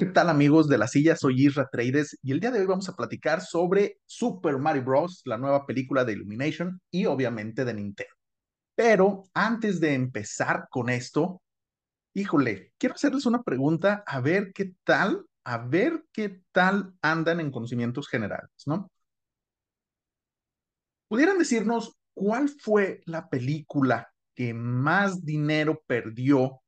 ¿qué tal amigos de la silla? Soy Isra Trades y el día de hoy vamos a platicar sobre Super Mario Bros., la nueva película de Illumination y obviamente de Nintendo. Pero antes de empezar con esto, híjole, quiero hacerles una pregunta a ver qué tal, a ver qué tal andan en conocimientos generales, ¿no? ¿Pudieran decirnos cuál fue la película que más dinero perdió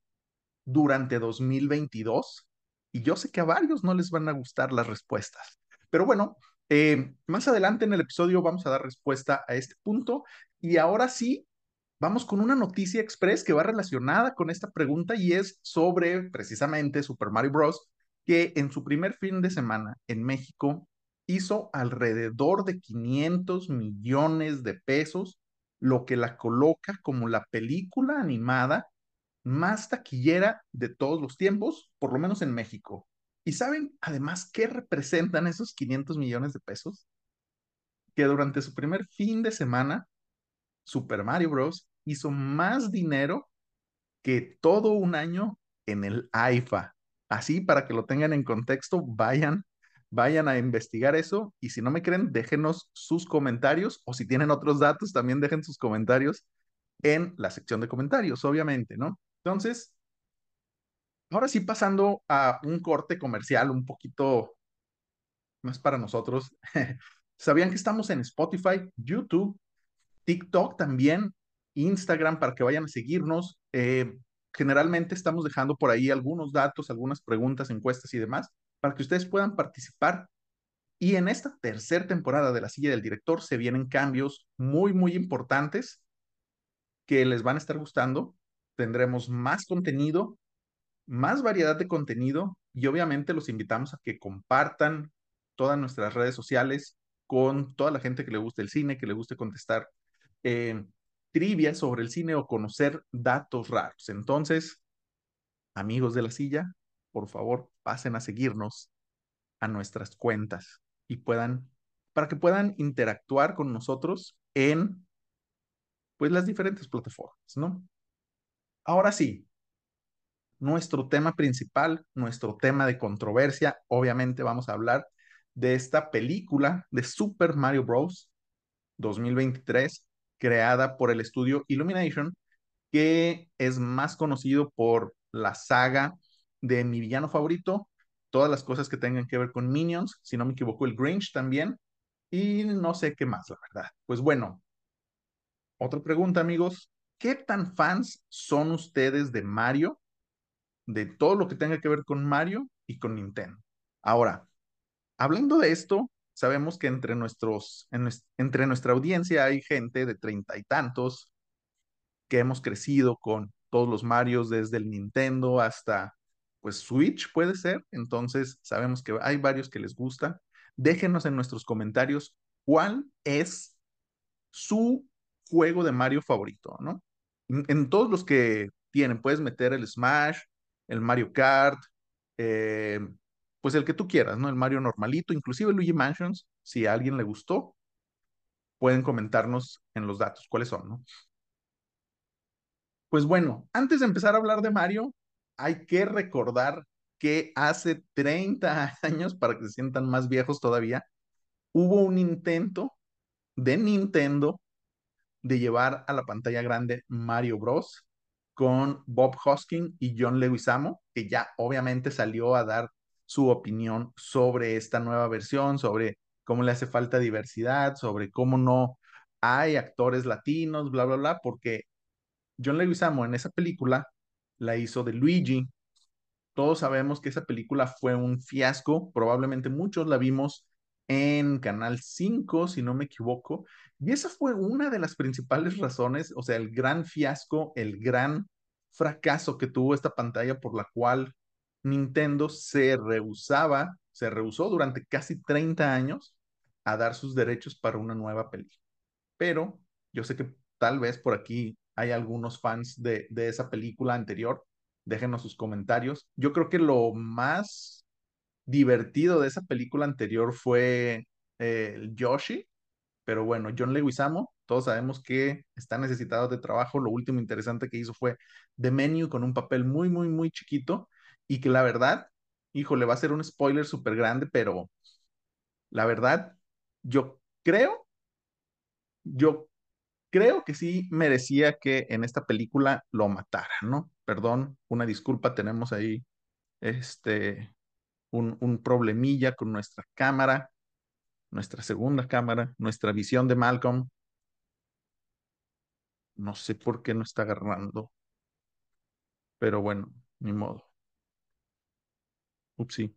durante 2022? Y yo sé que a varios no les van a gustar las respuestas. Pero bueno, eh, más adelante en el episodio vamos a dar respuesta a este punto. Y ahora sí, vamos con una noticia express que va relacionada con esta pregunta y es sobre precisamente Super Mario Bros. que en su primer fin de semana en México hizo alrededor de 500 millones de pesos, lo que la coloca como la película animada más taquillera de todos los tiempos, por lo menos en México. ¿Y saben además qué representan esos 500 millones de pesos? Que durante su primer fin de semana, Super Mario Bros. hizo más dinero que todo un año en el AIFA. Así, para que lo tengan en contexto, vayan, vayan a investigar eso y si no me creen, déjenos sus comentarios o si tienen otros datos, también dejen sus comentarios en la sección de comentarios, obviamente, ¿no? Entonces, ahora sí pasando a un corte comercial un poquito más para nosotros. ¿Sabían que estamos en Spotify, YouTube, TikTok también, Instagram para que vayan a seguirnos? Eh, generalmente estamos dejando por ahí algunos datos, algunas preguntas, encuestas y demás para que ustedes puedan participar. Y en esta tercera temporada de La Silla del Director se vienen cambios muy, muy importantes que les van a estar gustando tendremos más contenido, más variedad de contenido y obviamente los invitamos a que compartan todas nuestras redes sociales con toda la gente que le guste el cine, que le guste contestar eh, trivia sobre el cine o conocer datos raros. Entonces, amigos de la silla, por favor, pasen a seguirnos a nuestras cuentas y puedan, para que puedan interactuar con nosotros en, pues, las diferentes plataformas, ¿no? Ahora sí, nuestro tema principal, nuestro tema de controversia, obviamente vamos a hablar de esta película de Super Mario Bros. 2023, creada por el estudio Illumination, que es más conocido por la saga de mi villano favorito, todas las cosas que tengan que ver con Minions, si no me equivoco, el Grinch también, y no sé qué más, la verdad. Pues bueno, otra pregunta, amigos. ¿Qué tan fans son ustedes de Mario? De todo lo que tenga que ver con Mario y con Nintendo. Ahora, hablando de esto, sabemos que entre, nuestros, entre nuestra audiencia hay gente de treinta y tantos que hemos crecido con todos los Marios desde el Nintendo hasta pues Switch puede ser. Entonces sabemos que hay varios que les gusta. Déjenos en nuestros comentarios cuál es su juego de Mario favorito, ¿no? En todos los que tienen, puedes meter el Smash, el Mario Kart, eh, pues el que tú quieras, ¿no? El Mario normalito, inclusive Luigi Mansions, si a alguien le gustó, pueden comentarnos en los datos cuáles son, ¿no? Pues bueno, antes de empezar a hablar de Mario, hay que recordar que hace 30 años, para que se sientan más viejos todavía, hubo un intento de Nintendo de llevar a la pantalla grande Mario Bros. con Bob Hoskin y John Leguizamo, que ya obviamente salió a dar su opinión sobre esta nueva versión, sobre cómo le hace falta diversidad, sobre cómo no hay actores latinos, bla, bla, bla, porque John Leguizamo en esa película la hizo de Luigi. Todos sabemos que esa película fue un fiasco, probablemente muchos la vimos en Canal 5, si no me equivoco. Y esa fue una de las principales razones, o sea, el gran fiasco, el gran fracaso que tuvo esta pantalla por la cual Nintendo se rehusaba, se rehusó durante casi 30 años a dar sus derechos para una nueva película. Pero yo sé que tal vez por aquí hay algunos fans de, de esa película anterior. Déjenos sus comentarios. Yo creo que lo más divertido de esa película anterior fue eh, Yoshi, pero bueno, John Leguizamo, todos sabemos que está necesitado de trabajo. Lo último interesante que hizo fue The Menu con un papel muy, muy, muy chiquito y que la verdad híjole, va a ser un spoiler súper grande, pero la verdad, yo creo, yo creo que sí merecía que en esta película lo mataran, ¿no? Perdón, una disculpa, tenemos ahí este, un, un problemilla con nuestra cámara, nuestra segunda cámara, nuestra visión de Malcolm. No sé por qué no está agarrando, pero bueno, ni modo. Upsi.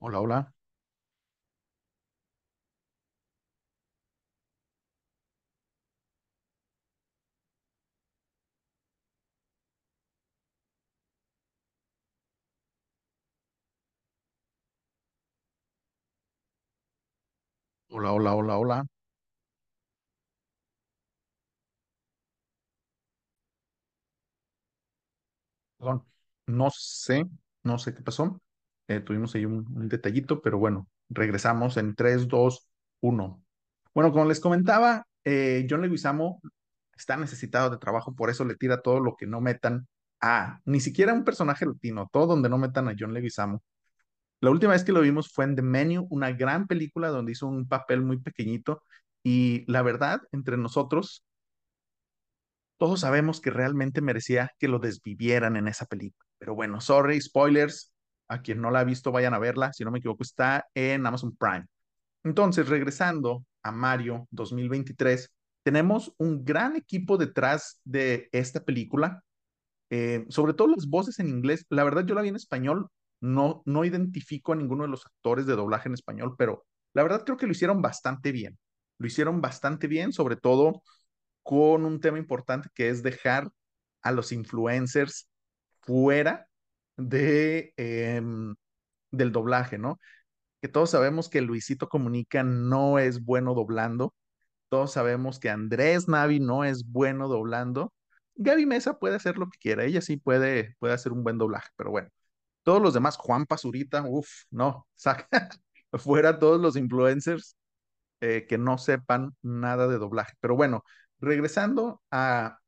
Hola, hola. Hola, hola, hola, hola. Perdón, no sé, no sé qué pasó. Eh, tuvimos ahí un, un detallito, pero bueno, regresamos en tres dos uno Bueno, como les comentaba, eh, John Leguizamo está necesitado de trabajo, por eso le tira todo lo que no metan a, ni siquiera un personaje latino, todo donde no metan a John Leguizamo. La última vez que lo vimos fue en The Menu, una gran película donde hizo un papel muy pequeñito y la verdad, entre nosotros, todos sabemos que realmente merecía que lo desvivieran en esa película. Pero bueno, sorry, spoilers. A quien no la ha visto, vayan a verla. Si no me equivoco, está en Amazon Prime. Entonces, regresando a Mario 2023, tenemos un gran equipo detrás de esta película. Eh, sobre todo las voces en inglés. La verdad, yo la vi en español. No, no identifico a ninguno de los actores de doblaje en español, pero la verdad creo que lo hicieron bastante bien. Lo hicieron bastante bien, sobre todo con un tema importante que es dejar a los influencers fuera de, eh, del doblaje, ¿no? Que todos sabemos que Luisito Comunica no es bueno doblando, todos sabemos que Andrés Navi no es bueno doblando. Gaby Mesa puede hacer lo que quiera, ella sí puede, puede hacer un buen doblaje, pero bueno, todos los demás, Juan Pazurita, uff, no, saca fuera todos los influencers eh, que no sepan nada de doblaje. Pero bueno, regresando a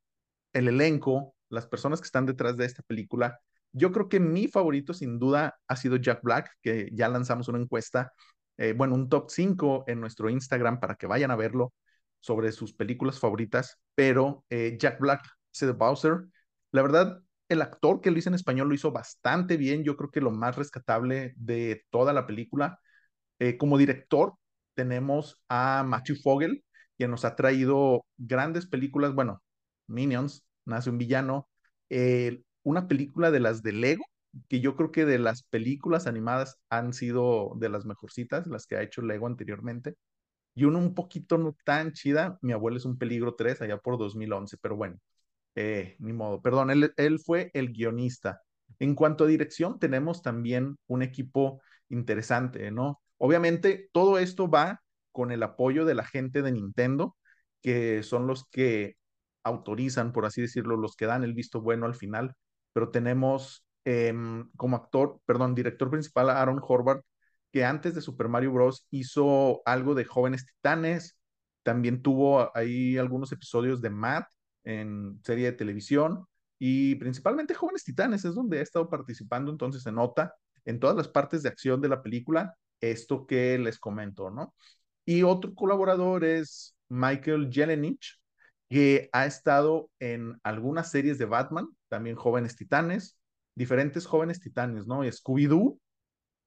el elenco, las personas que están detrás de esta película, yo creo que mi favorito sin duda ha sido Jack Black, que ya lanzamos una encuesta, eh, bueno, un top 5 en nuestro Instagram para que vayan a verlo sobre sus películas favoritas, pero eh, Jack Black, de Bowser, la verdad, el actor que lo hizo en español lo hizo bastante bien, yo creo que lo más rescatable de toda la película. Eh, como director, tenemos a Matthew Fogel, quien nos ha traído grandes películas, bueno, Minions, Nace un Villano, eh, una película de las de Lego, que yo creo que de las películas animadas han sido de las mejorcitas, las que ha hecho Lego anteriormente, y una un poquito no tan chida, Mi abuelo es un peligro 3, allá por 2011, pero bueno, eh, ni modo, perdón, él, él fue el guionista. En cuanto a dirección, tenemos también un equipo interesante, ¿no? Obviamente, todo esto va con el apoyo de la gente de Nintendo, que son los que autorizan, por así decirlo, los que dan el visto bueno al final, pero tenemos eh, como actor, perdón, director principal Aaron Horvath, que antes de Super Mario Bros. hizo algo de Jóvenes Titanes, también tuvo ahí algunos episodios de Matt en serie de televisión y principalmente Jóvenes Titanes es donde ha estado participando, entonces se nota en todas las partes de acción de la película esto que les comento, ¿no? Y otro colaborador es Michael Jelenich, que ha estado en algunas series de Batman, también Jóvenes Titanes, diferentes Jóvenes Titanes, ¿no? Scooby-Doo.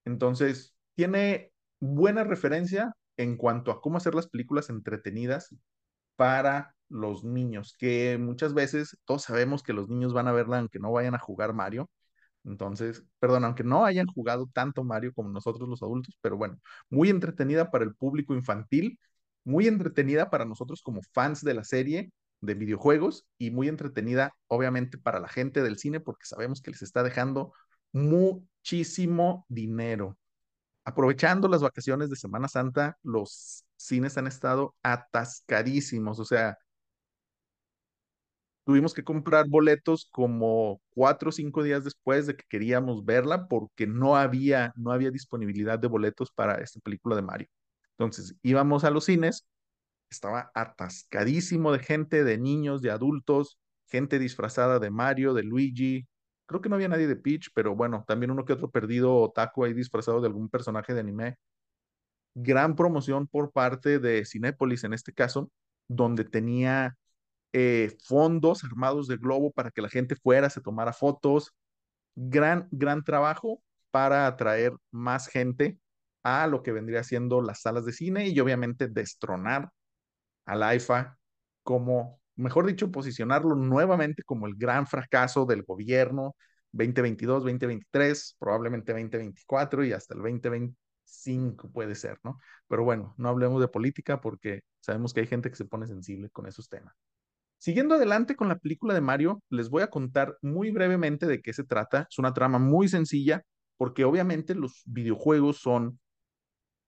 Entonces, tiene buena referencia en cuanto a cómo hacer las películas entretenidas para los niños, que muchas veces todos sabemos que los niños van a verla aunque no vayan a jugar Mario, entonces, perdón, aunque no hayan jugado tanto Mario como nosotros los adultos, pero bueno, muy entretenida para el público infantil, muy entretenida para nosotros como fans de la serie de videojuegos y muy entretenida obviamente para la gente del cine porque sabemos que les está dejando muchísimo dinero. Aprovechando las vacaciones de Semana Santa, los cines han estado atascadísimos, o sea, tuvimos que comprar boletos como cuatro o cinco días después de que queríamos verla porque no había, no había disponibilidad de boletos para esta película de Mario. Entonces íbamos a los cines, estaba atascadísimo de gente, de niños, de adultos. gente disfrazada de Mario, de Luigi. Creo que no había nadie de Peach, pero bueno, también uno que otro perdido otaku ahí disfrazado de algún personaje de anime. Gran promoción por parte de Cinépolis en este caso, donde tenía eh, fondos armados de globo para que la gente fuera, se tomara fotos. Gran, gran trabajo para atraer más gente a lo que vendría siendo las salas de cine y obviamente destronar al IFA como, mejor dicho, posicionarlo nuevamente como el gran fracaso del gobierno 2022, 2023, probablemente 2024 y hasta el 2025 puede ser, ¿no? Pero bueno, no hablemos de política porque sabemos que hay gente que se pone sensible con esos temas. Siguiendo adelante con la película de Mario, les voy a contar muy brevemente de qué se trata. Es una trama muy sencilla porque obviamente los videojuegos son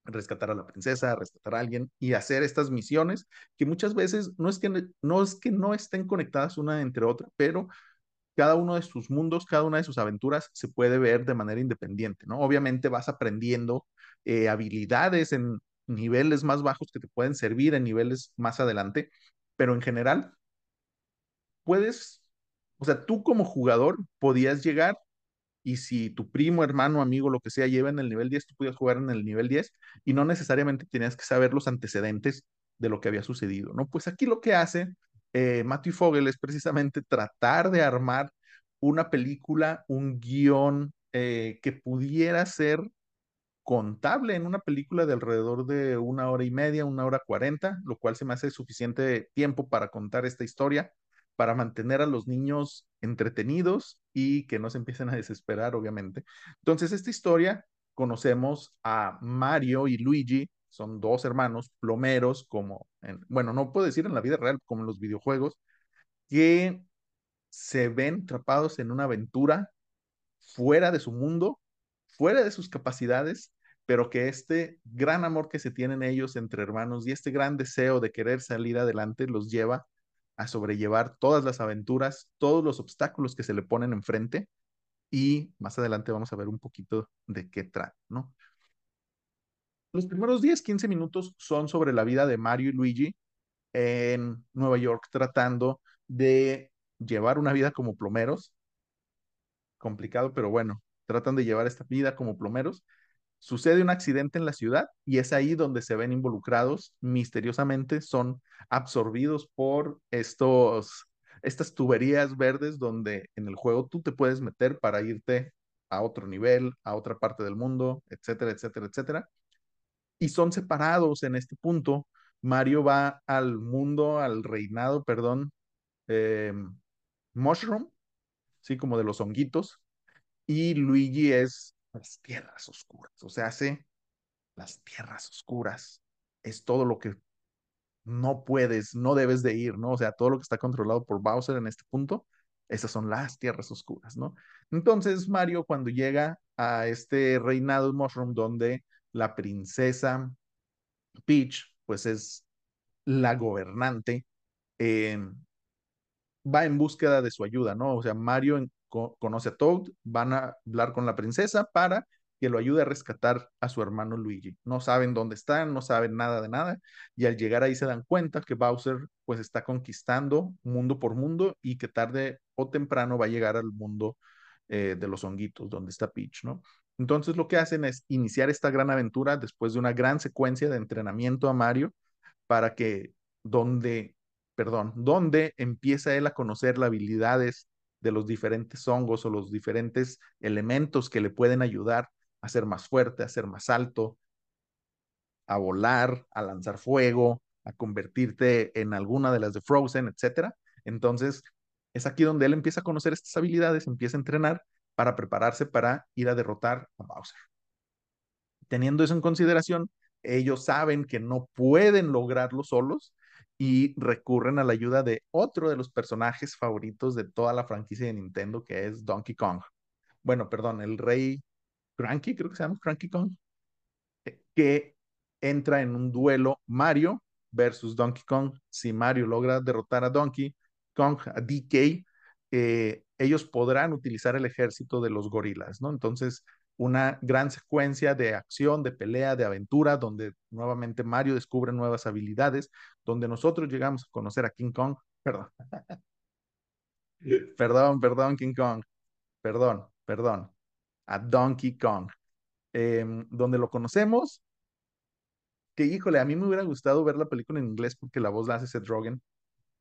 rescatar a la princesa, rescatar a alguien y hacer estas misiones que muchas veces no es que no, es que no estén conectadas una entre otra, pero cada uno de sus mundos, cada una de sus aventuras se puede ver de manera independiente, ¿no? Obviamente vas aprendiendo eh, habilidades en niveles más bajos que te pueden servir en niveles más adelante, pero en general puedes, o sea, tú como jugador podías llegar y si tu primo, hermano, amigo, lo que sea, lleva en el nivel 10, tú podías jugar en el nivel 10 y no necesariamente tenías que saber los antecedentes de lo que había sucedido, ¿no? Pues aquí lo que hace eh, Matthew Fogel es precisamente tratar de armar una película, un guion eh, que pudiera ser contable en una película de alrededor de una hora y media, una hora cuarenta, lo cual se me hace suficiente tiempo para contar esta historia para mantener a los niños entretenidos y que no se empiecen a desesperar, obviamente. Entonces, esta historia conocemos a Mario y Luigi, son dos hermanos plomeros, como, en, bueno, no puedo decir en la vida real, como en los videojuegos, que se ven atrapados en una aventura fuera de su mundo, fuera de sus capacidades, pero que este gran amor que se tienen ellos entre hermanos y este gran deseo de querer salir adelante los lleva a sobrellevar todas las aventuras, todos los obstáculos que se le ponen enfrente y más adelante vamos a ver un poquito de qué trata, ¿no? Los primeros 10, 15 minutos son sobre la vida de Mario y Luigi en Nueva York tratando de llevar una vida como plomeros. Complicado, pero bueno, tratan de llevar esta vida como plomeros sucede un accidente en la ciudad y es ahí donde se ven involucrados misteriosamente, son absorbidos por estos, estas tuberías verdes donde en el juego tú te puedes meter para irte a otro nivel, a otra parte del mundo, etcétera, etcétera, etcétera. Y son separados en este punto. Mario va al mundo, al reinado, perdón, eh, Mushroom, sí, como de los honguitos, y Luigi es las tierras oscuras. O sea, hace las tierras oscuras. Es todo lo que no puedes, no debes de ir, ¿no? O sea, todo lo que está controlado por Bowser en este punto, esas son las tierras oscuras, ¿no? Entonces, Mario, cuando llega a este reinado Mushroom, donde la princesa Peach, pues es la gobernante, eh, va en búsqueda de su ayuda, ¿no? O sea, Mario conoce a Toad, van a hablar con la princesa para que lo ayude a rescatar a su hermano Luigi. No saben dónde están, no saben nada de nada, y al llegar ahí se dan cuenta que Bowser pues está conquistando mundo por mundo y que tarde o temprano va a llegar al mundo eh, de los honguitos, donde está Peach, ¿no? Entonces lo que hacen es iniciar esta gran aventura después de una gran secuencia de entrenamiento a Mario para que donde, perdón, donde empieza él a conocer las habilidades de los diferentes hongos o los diferentes elementos que le pueden ayudar a ser más fuerte, a ser más alto, a volar, a lanzar fuego, a convertirte en alguna de las de Frozen, etcétera. Entonces, es aquí donde él empieza a conocer estas habilidades, empieza a entrenar para prepararse para ir a derrotar a Bowser. Teniendo eso en consideración, ellos saben que no pueden lograrlo solos y recurren a la ayuda de otro de los personajes favoritos de toda la franquicia de Nintendo, que es Donkey Kong. Bueno, perdón, el rey Cranky, creo que se llama Cranky Kong, eh, que entra en un duelo Mario versus Donkey Kong. Si Mario logra derrotar a Donkey Kong, a DK, eh, ellos podrán utilizar el ejército de los gorilas, ¿no? Entonces, una gran secuencia de acción, de pelea, de aventura, donde nuevamente Mario descubre nuevas habilidades, donde nosotros llegamos a conocer a King Kong, perdón, Perdón, perdón, King Kong. Perdón, perdón. A Donkey Kong. Em, donde lo conocemos, que híjole, a mí me hubiera gustado ver la película en inglés porque la voz la hace Seth Rogen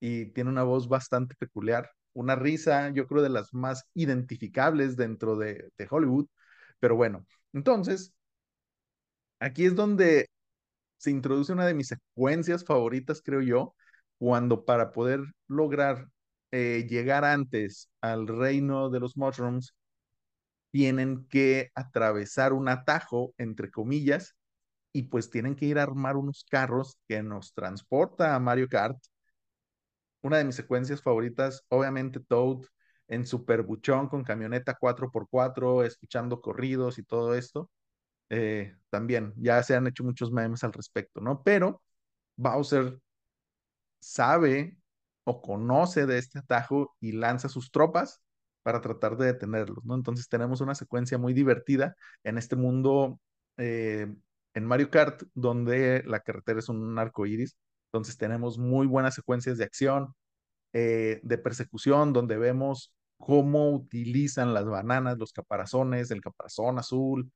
y tiene una voz bastante peculiar. Una risa, yo creo, de las más identificables dentro de, de Hollywood. Pero bueno, entonces, aquí es donde se introduce una de mis secuencias favoritas, creo yo, cuando para poder lograr eh, llegar antes al reino de los mushrooms, tienen que atravesar un atajo, entre comillas, y pues tienen que ir a armar unos carros que nos transporta a Mario Kart. Una de mis secuencias favoritas, obviamente Toad en Super Buchón con camioneta 4x4, escuchando corridos y todo esto. Eh, también ya se han hecho muchos memes al respecto, ¿no? Pero Bowser sabe o conoce de este atajo y lanza sus tropas para tratar de detenerlos, ¿no? Entonces tenemos una secuencia muy divertida en este mundo, eh, en Mario Kart, donde la carretera es un arco iris. Entonces tenemos muy buenas secuencias de acción, eh, de persecución, donde vemos cómo utilizan las bananas, los caparazones, el caparazón azul,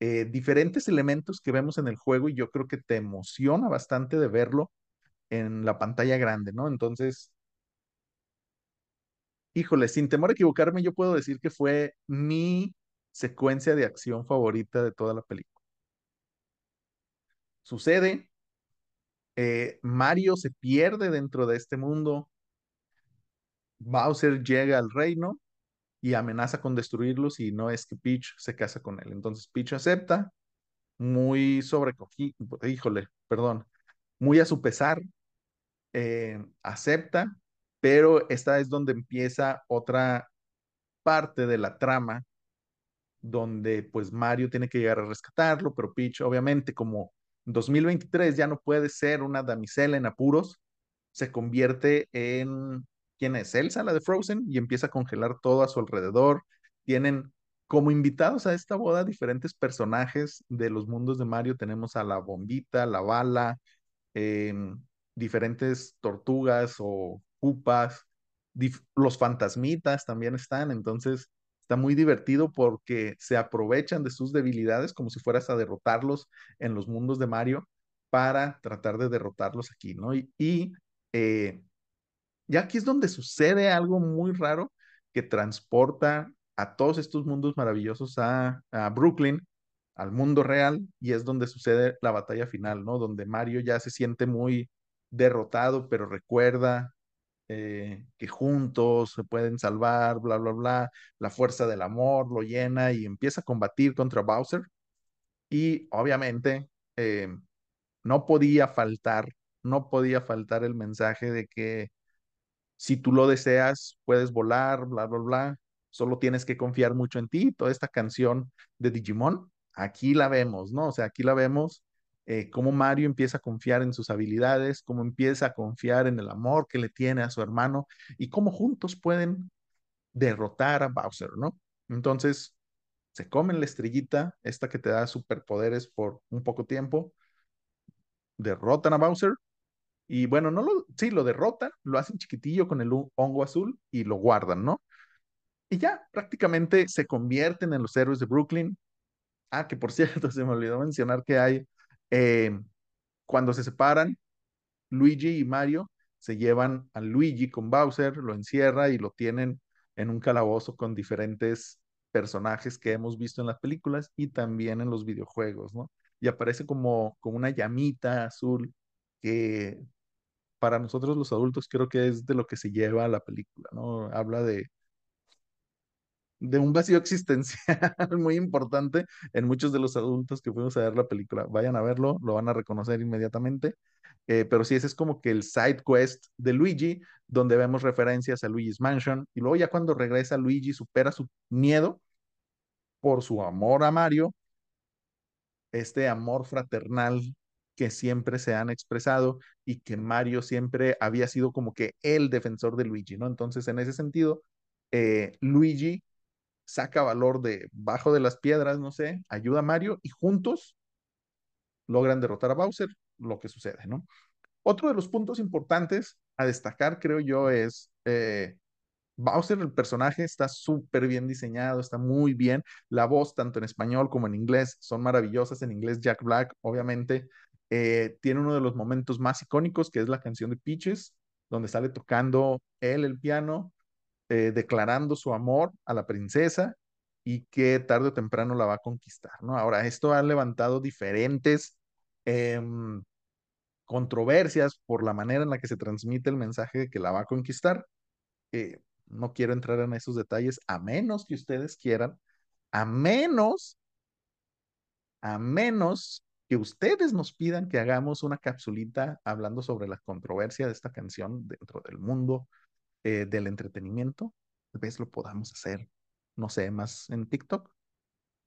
eh, diferentes elementos que vemos en el juego y yo creo que te emociona bastante de verlo en la pantalla grande, ¿no? Entonces, híjole, sin temor a equivocarme, yo puedo decir que fue mi secuencia de acción favorita de toda la película. Sucede, eh, Mario se pierde dentro de este mundo, Bowser llega al reino y amenaza con destruirlos y no es que Peach se casa con él. Entonces Peach acepta, muy sobrecogido, híjole, perdón, muy a su pesar, eh, acepta, pero esta es donde empieza otra parte de la trama donde pues Mario tiene que llegar a rescatarlo, pero Peach obviamente como 2023 ya no puede ser una damisela en apuros, se convierte en quién es Elsa, la de Frozen, y empieza a congelar todo a su alrededor. Tienen como invitados a esta boda diferentes personajes de los mundos de Mario. Tenemos a la bombita, la bala, eh, diferentes tortugas o cupas, los fantasmitas también están, entonces está muy divertido porque se aprovechan de sus debilidades como si fueras a derrotarlos en los mundos de Mario para tratar de derrotarlos aquí, ¿no? Y, y eh, ya aquí es donde sucede algo muy raro que transporta a todos estos mundos maravillosos a, a Brooklyn, al mundo real, y es donde sucede la batalla final, ¿no? Donde Mario ya se siente muy derrotado, pero recuerda eh, que juntos se pueden salvar, bla, bla, bla, la fuerza del amor lo llena y empieza a combatir contra Bowser. Y obviamente eh, no podía faltar, no podía faltar el mensaje de que si tú lo deseas, puedes volar, bla, bla, bla, solo tienes que confiar mucho en ti. Toda esta canción de Digimon, aquí la vemos, ¿no? O sea, aquí la vemos eh, cómo Mario empieza a confiar en sus habilidades, cómo empieza a confiar en el amor que le tiene a su hermano y cómo juntos pueden derrotar a Bowser, ¿no? Entonces, se comen la estrellita, esta que te da superpoderes por un poco tiempo, derrotan a Bowser y bueno, no lo, sí, lo derrotan, lo hacen chiquitillo con el hongo azul y lo guardan, ¿no? Y ya prácticamente se convierten en los héroes de Brooklyn. Ah, que por cierto, se me olvidó mencionar que hay, eh, cuando se separan, Luigi y Mario se llevan a Luigi con Bowser, lo encierra y lo tienen en un calabozo con diferentes personajes que hemos visto en las películas y también en los videojuegos, ¿no? Y aparece como, como una llamita azul que para nosotros los adultos creo que es de lo que se lleva la película, ¿no? Habla de, de un vacío existencial muy importante en muchos de los adultos que fuimos a ver la película. Vayan a verlo, lo van a reconocer inmediatamente. Eh, pero sí, ese es como que el side quest de Luigi, donde vemos referencias a Luigi's Mansion. Y luego ya cuando regresa Luigi supera su miedo por su amor a Mario, este amor fraternal que siempre se han expresado y que Mario siempre había sido como que el defensor de Luigi, ¿no? Entonces, en ese sentido, eh, Luigi saca valor de bajo de las piedras, no sé, ayuda a Mario y juntos logran derrotar a Bowser, lo que sucede, ¿no? Otro de los puntos importantes a destacar, creo yo, es eh, Bowser, el personaje, está súper bien diseñado, está muy bien. La voz, tanto en español como en inglés, son maravillosas. En inglés, Jack Black, obviamente, eh, tiene uno de los momentos más icónicos, que es la canción de Peaches, donde sale tocando él el piano, eh, declarando su amor a la princesa y que tarde o temprano la va a conquistar, ¿no? Ahora, esto ha levantado diferentes eh, controversias por la manera en la que se transmite el mensaje de que la va a conquistar. Eh, no quiero entrar en esos detalles, a menos que ustedes quieran, a menos, a menos que ustedes nos pidan que hagamos una capsulita hablando sobre la controversia de esta canción dentro del mundo eh, del entretenimiento. Tal vez lo podamos hacer, no sé, más en TikTok,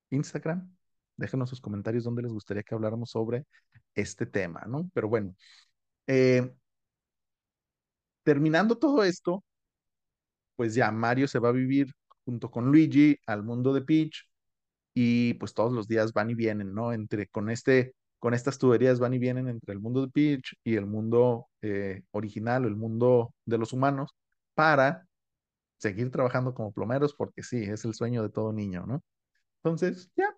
Instagram. Déjenos sus comentarios donde les gustaría que habláramos sobre este tema, ¿no? Pero bueno, eh, terminando todo esto, pues ya Mario se va a vivir junto con Luigi al mundo de Peach y pues todos los días van y vienen, ¿no? Entre con este con estas tuberías van y vienen entre el mundo de Peach y el mundo eh, original, el mundo de los humanos, para seguir trabajando como plomeros, porque sí, es el sueño de todo niño, ¿no? Entonces, ya,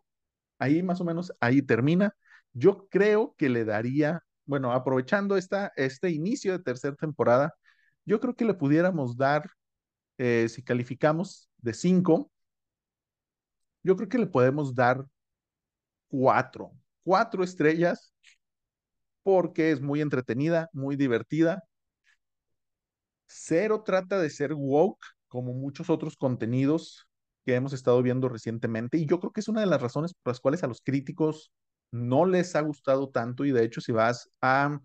ahí más o menos, ahí termina. Yo creo que le daría, bueno, aprovechando esta, este inicio de tercera temporada, yo creo que le pudiéramos dar eh, si calificamos de 5, yo creo que le podemos dar 4, 4 estrellas porque es muy entretenida, muy divertida. Cero trata de ser woke como muchos otros contenidos que hemos estado viendo recientemente y yo creo que es una de las razones por las cuales a los críticos no les ha gustado tanto y de hecho si vas a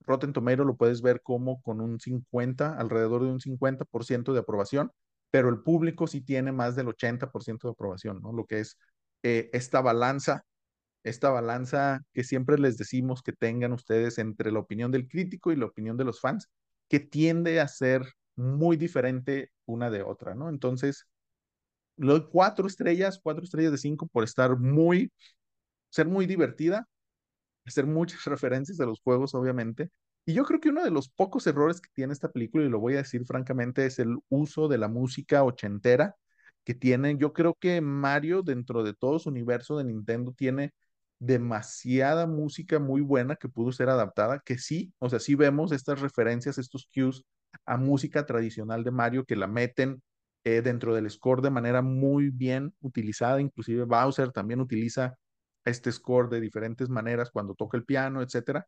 Rotten Tomato lo puedes ver como con un 50, alrededor de un 50% de aprobación, pero el público sí tiene más del 80% de aprobación, ¿no? Lo que es eh, esta balanza, esta balanza que siempre les decimos que tengan ustedes entre la opinión del crítico y la opinión de los fans, que tiende a ser muy diferente una de otra, ¿no? Entonces, le doy cuatro estrellas, cuatro estrellas de cinco por estar muy, ser muy divertida, hacer muchas referencias de los juegos, obviamente. Y yo creo que uno de los pocos errores que tiene esta película, y lo voy a decir francamente, es el uso de la música ochentera que tiene. Yo creo que Mario, dentro de todo su universo de Nintendo, tiene demasiada música muy buena que pudo ser adaptada, que sí, o sea, sí vemos estas referencias, estos cues a música tradicional de Mario que la meten eh, dentro del score de manera muy bien utilizada, inclusive Bowser también utiliza este score de diferentes maneras cuando toca el piano, etcétera.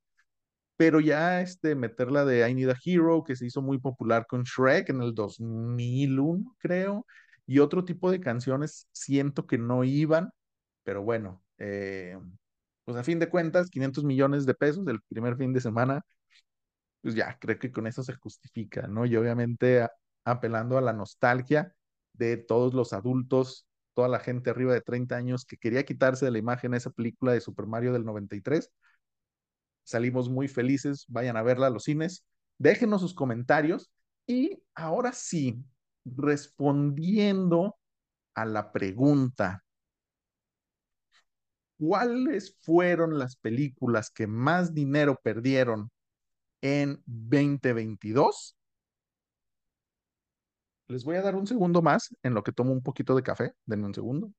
Pero ya este, meterla de I Need a Hero, que se hizo muy popular con Shrek en el 2001, creo, y otro tipo de canciones, siento que no iban, pero bueno, eh, pues a fin de cuentas, 500 millones de pesos el primer fin de semana, pues ya, creo que con eso se justifica, ¿no? Y obviamente apelando a la nostalgia de todos los adultos toda la gente arriba de 30 años que quería quitarse de la imagen esa película de Super Mario del 93. Salimos muy felices, vayan a verla a los cines, déjenos sus comentarios y ahora sí, respondiendo a la pregunta, ¿cuáles fueron las películas que más dinero perdieron en 2022? Les voy a dar un segundo más en lo que tomo un poquito de café. Denme un segundo.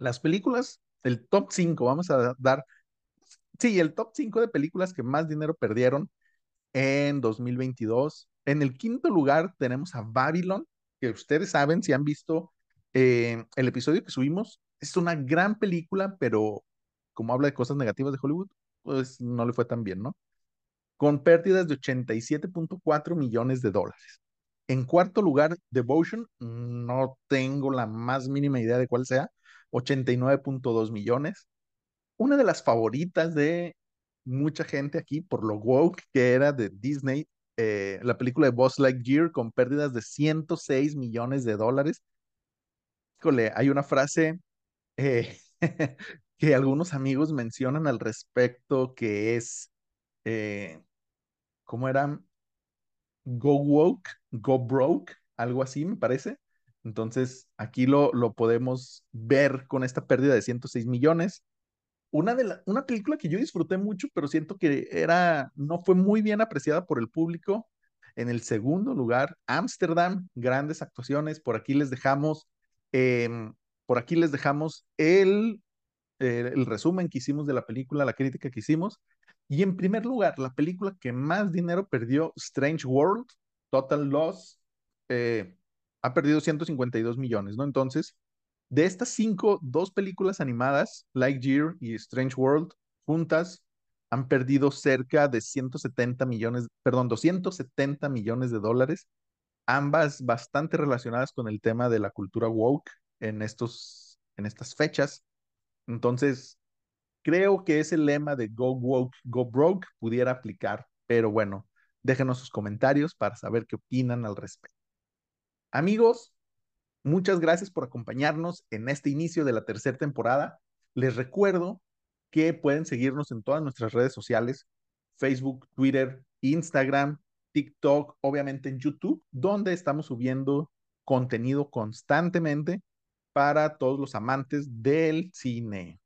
Las películas, el top 5, vamos a dar, sí, el top 5 de películas que más dinero perdieron en 2022. En el quinto lugar tenemos a Babylon, que ustedes saben si han visto eh, el episodio que subimos. Es una gran película, pero como habla de cosas negativas de Hollywood, pues no le fue tan bien, ¿no? Con pérdidas de 87.4 millones de dólares. En cuarto lugar, Devotion, no tengo la más mínima idea de cuál sea, 89.2 millones. Una de las favoritas de mucha gente aquí por lo woke que era de Disney, eh, la película de Boss Lightyear con pérdidas de 106 millones de dólares. Híjole, hay una frase eh, que algunos amigos mencionan al respecto que es, eh, ¿cómo era? Go woke, go broke, algo así me parece. Entonces, aquí lo, lo podemos ver con esta pérdida de 106 millones. una, de una película que yo disfruté mucho, pero siento que era, no fue muy bien apreciada por el público. En el segundo lugar, Ámsterdam, grandes actuaciones. Por aquí les dejamos, eh, por aquí les dejamos el, el resumen que hicimos de la película, la crítica que hicimos. Y en primer lugar, la película que más dinero perdió, Strange World, Total Loss, eh, ha perdido 152 millones, ¿no? Entonces, de estas cinco, dos películas animadas, Lightyear y Strange World, juntas, han perdido cerca de 170 millones, perdón, 270 millones de dólares, ambas bastante relacionadas con el tema de la cultura woke en, estos, en estas fechas. Entonces, creo que ese lema de Go Woke, Go Broke pudiera aplicar, pero bueno, déjenos sus comentarios para saber qué opinan al respecto. Amigos, muchas gracias por acompañarnos en este inicio de la tercera temporada. Les recuerdo que pueden seguirnos en todas nuestras redes sociales, Facebook, Twitter, Instagram, TikTok, obviamente en YouTube, donde estamos subiendo contenido constantemente para todos los amantes del cine.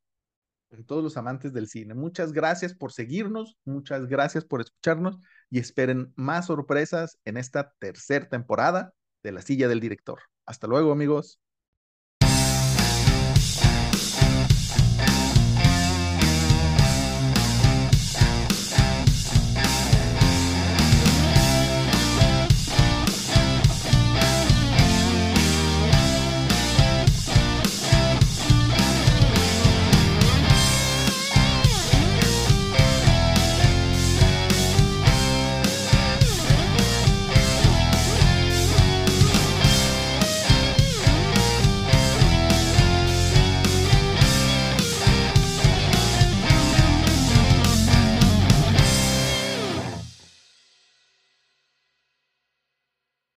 Todos los amantes del cine. Muchas gracias por seguirnos, muchas gracias por escucharnos y esperen más sorpresas en esta tercera temporada de La Silla del Director. Hasta luego, amigos.